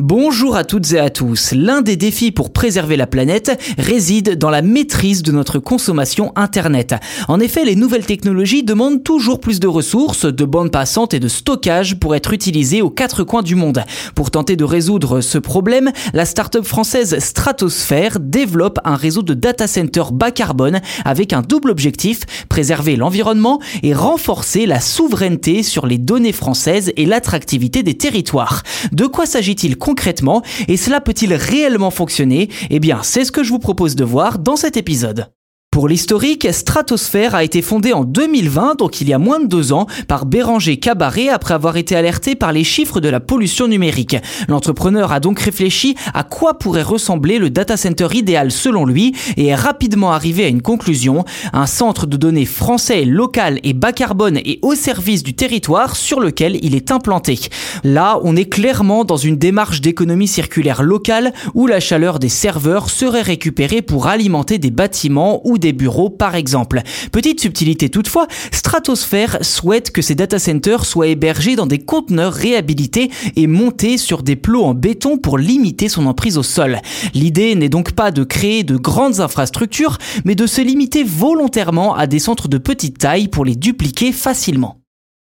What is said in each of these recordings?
Bonjour à toutes et à tous. L'un des défis pour préserver la planète réside dans la maîtrise de notre consommation Internet. En effet, les nouvelles technologies demandent toujours plus de ressources, de bandes passantes et de stockage pour être utilisées aux quatre coins du monde. Pour tenter de résoudre ce problème, la start-up française Stratosphère développe un réseau de data centers bas carbone avec un double objectif, préserver l'environnement et renforcer la souveraineté sur les données françaises et l'attractivité des territoires. De quoi s'agit-il concrètement et cela peut-il réellement fonctionner? Eh bien, c'est ce que je vous propose de voir dans cet épisode. Pour l'historique, Stratosphère a été fondée en 2020, donc il y a moins de deux ans, par Béranger Cabaret après avoir été alerté par les chiffres de la pollution numérique. L'entrepreneur a donc réfléchi à quoi pourrait ressembler le data center idéal selon lui et est rapidement arrivé à une conclusion, un centre de données français, local et bas carbone et au service du territoire sur lequel il est implanté. Là, on est clairement dans une démarche d'économie circulaire locale où la chaleur des serveurs serait récupérée pour alimenter des bâtiments ou des bureaux par exemple. Petite subtilité toutefois, Stratosphère souhaite que ces data centers soient hébergés dans des conteneurs réhabilités et montés sur des plots en béton pour limiter son emprise au sol. L'idée n'est donc pas de créer de grandes infrastructures, mais de se limiter volontairement à des centres de petite taille pour les dupliquer facilement.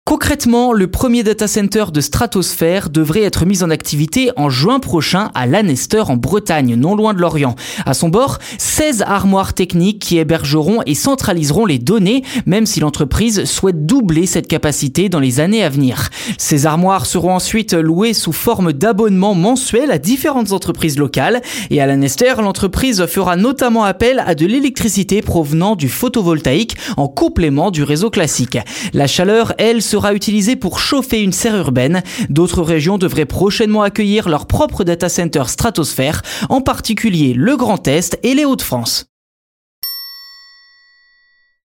Concrètement, le premier data center de stratosphère devrait être mis en activité en juin prochain à Lanester en Bretagne, non loin de l'Orient. À son bord, 16 armoires techniques qui hébergeront et centraliseront les données, même si l'entreprise souhaite doubler cette capacité dans les années à venir. Ces armoires seront ensuite louées sous forme d'abonnements mensuels à différentes entreprises locales et à Lanester, l'entreprise fera notamment appel à de l'électricité provenant du photovoltaïque en complément du réseau classique. La chaleur, elle, sera utilisé pour chauffer une serre urbaine. D'autres régions devraient prochainement accueillir leur propre data center stratosphère, en particulier le Grand Est et les Hauts-de-France.